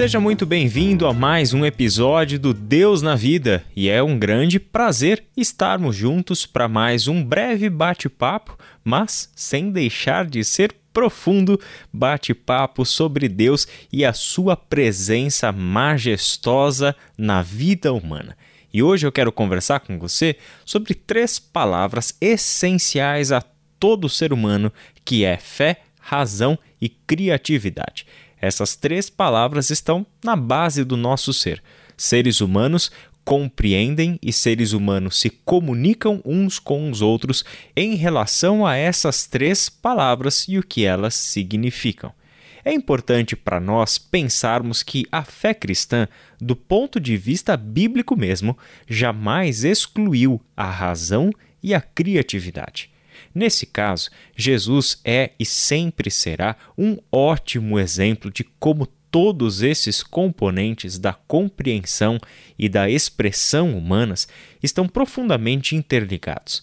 Seja muito bem-vindo a mais um episódio do Deus na Vida e é um grande prazer estarmos juntos para mais um breve bate-papo, mas sem deixar de ser profundo bate-papo sobre Deus e a sua presença majestosa na vida humana. E hoje eu quero conversar com você sobre três palavras essenciais a todo ser humano, que é fé, razão e criatividade. Essas três palavras estão na base do nosso ser. Seres humanos compreendem e seres humanos se comunicam uns com os outros em relação a essas três palavras e o que elas significam. É importante para nós pensarmos que a fé cristã, do ponto de vista bíblico mesmo, jamais excluiu a razão e a criatividade. Nesse caso, Jesus é e sempre será um ótimo exemplo de como todos esses componentes da compreensão e da expressão humanas estão profundamente interligados.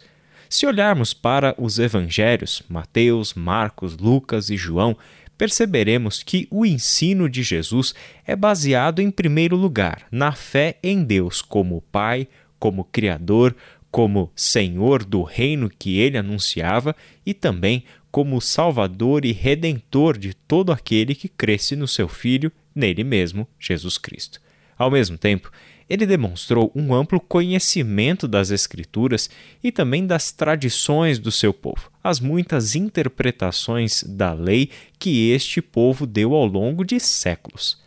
Se olharmos para os evangelhos, Mateus, Marcos, Lucas e João, perceberemos que o ensino de Jesus é baseado, em primeiro lugar, na fé em Deus como Pai, como Criador, como Senhor do reino que ele anunciava e também como Salvador e Redentor de todo aquele que cresce no seu Filho, nele mesmo, Jesus Cristo. Ao mesmo tempo, ele demonstrou um amplo conhecimento das Escrituras e também das tradições do seu povo, as muitas interpretações da lei que este povo deu ao longo de séculos.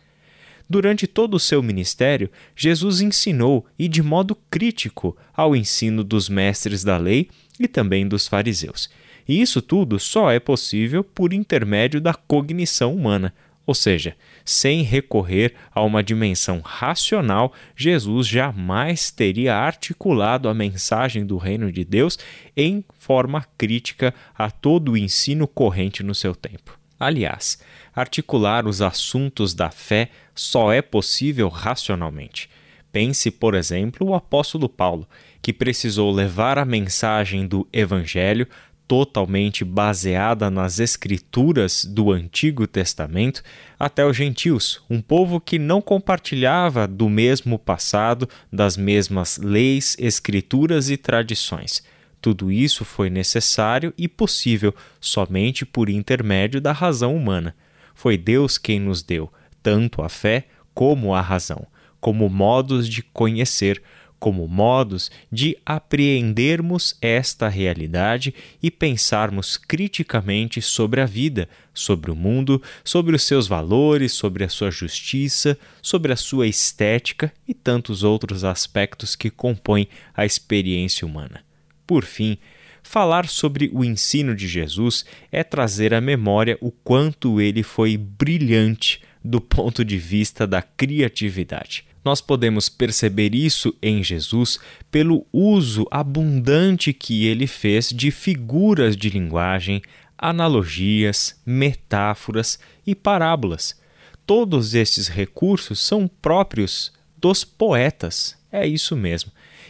Durante todo o seu ministério, Jesus ensinou e de modo crítico ao ensino dos mestres da lei e também dos fariseus. E isso tudo só é possível por intermédio da cognição humana, ou seja, sem recorrer a uma dimensão racional, Jesus jamais teria articulado a mensagem do reino de Deus em forma crítica a todo o ensino corrente no seu tempo. Aliás, articular os assuntos da fé só é possível racionalmente. Pense, por exemplo, o apóstolo Paulo, que precisou levar a mensagem do Evangelho totalmente baseada nas escrituras do Antigo Testamento até os gentios, um povo que não compartilhava do mesmo passado, das mesmas leis, escrituras e tradições. Tudo isso foi necessário e possível somente por intermédio da razão humana. Foi Deus quem nos deu tanto a fé como a razão, como modos de conhecer, como modos de apreendermos esta realidade e pensarmos criticamente sobre a vida, sobre o mundo, sobre os seus valores, sobre a sua justiça, sobre a sua estética e tantos outros aspectos que compõem a experiência humana. Por fim, falar sobre o ensino de Jesus é trazer à memória o quanto ele foi brilhante do ponto de vista da criatividade. Nós podemos perceber isso em Jesus pelo uso abundante que ele fez de figuras de linguagem, analogias, metáforas e parábolas. Todos esses recursos são próprios dos poetas. É isso mesmo.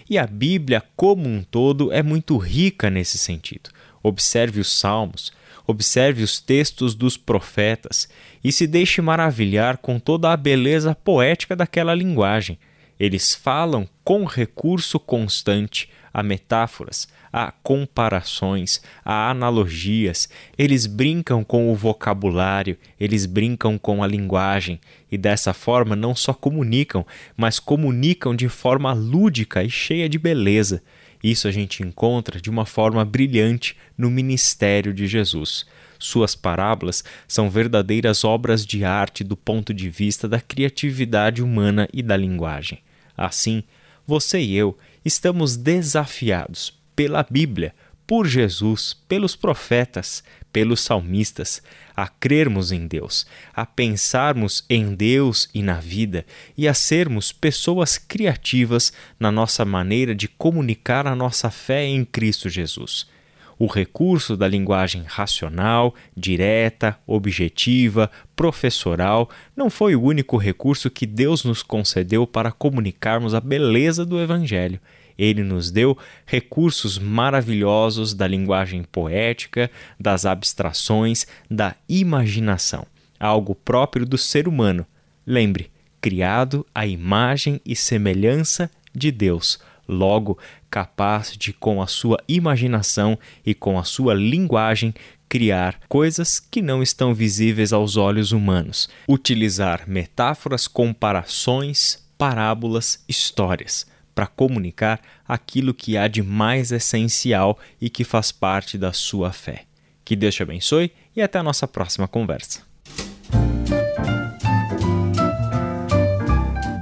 E a Bíblia, como um todo, é muito rica nesse sentido. Observe os Salmos, observe os textos dos profetas e se deixe maravilhar com toda a beleza poética daquela linguagem. Eles falam com recurso constante a metáforas, a comparações, a analogias. Eles brincam com o vocabulário, eles brincam com a linguagem e dessa forma não só comunicam, mas comunicam de forma lúdica e cheia de beleza. Isso a gente encontra de uma forma brilhante no ministério de Jesus. Suas parábolas são verdadeiras obras de arte do ponto de vista da criatividade humana e da linguagem. Assim, você e eu estamos desafiados pela Bíblia, por Jesus, pelos profetas, pelos salmistas, a crermos em Deus, a pensarmos em Deus e na vida e a sermos pessoas criativas na nossa maneira de comunicar a nossa fé em Cristo Jesus. O recurso da linguagem racional, direta, objetiva, professoral não foi o único recurso que Deus nos concedeu para comunicarmos a beleza do Evangelho. Ele nos deu recursos maravilhosos da linguagem poética, das abstrações, da imaginação, algo próprio do ser humano. Lembre, criado à imagem e semelhança de Deus logo capaz de, com a sua imaginação e com a sua linguagem, criar coisas que não estão visíveis aos olhos humanos, utilizar metáforas, comparações, parábolas, histórias para comunicar aquilo que há de mais essencial e que faz parte da sua fé. Que Deus te abençoe e até a nossa próxima conversa.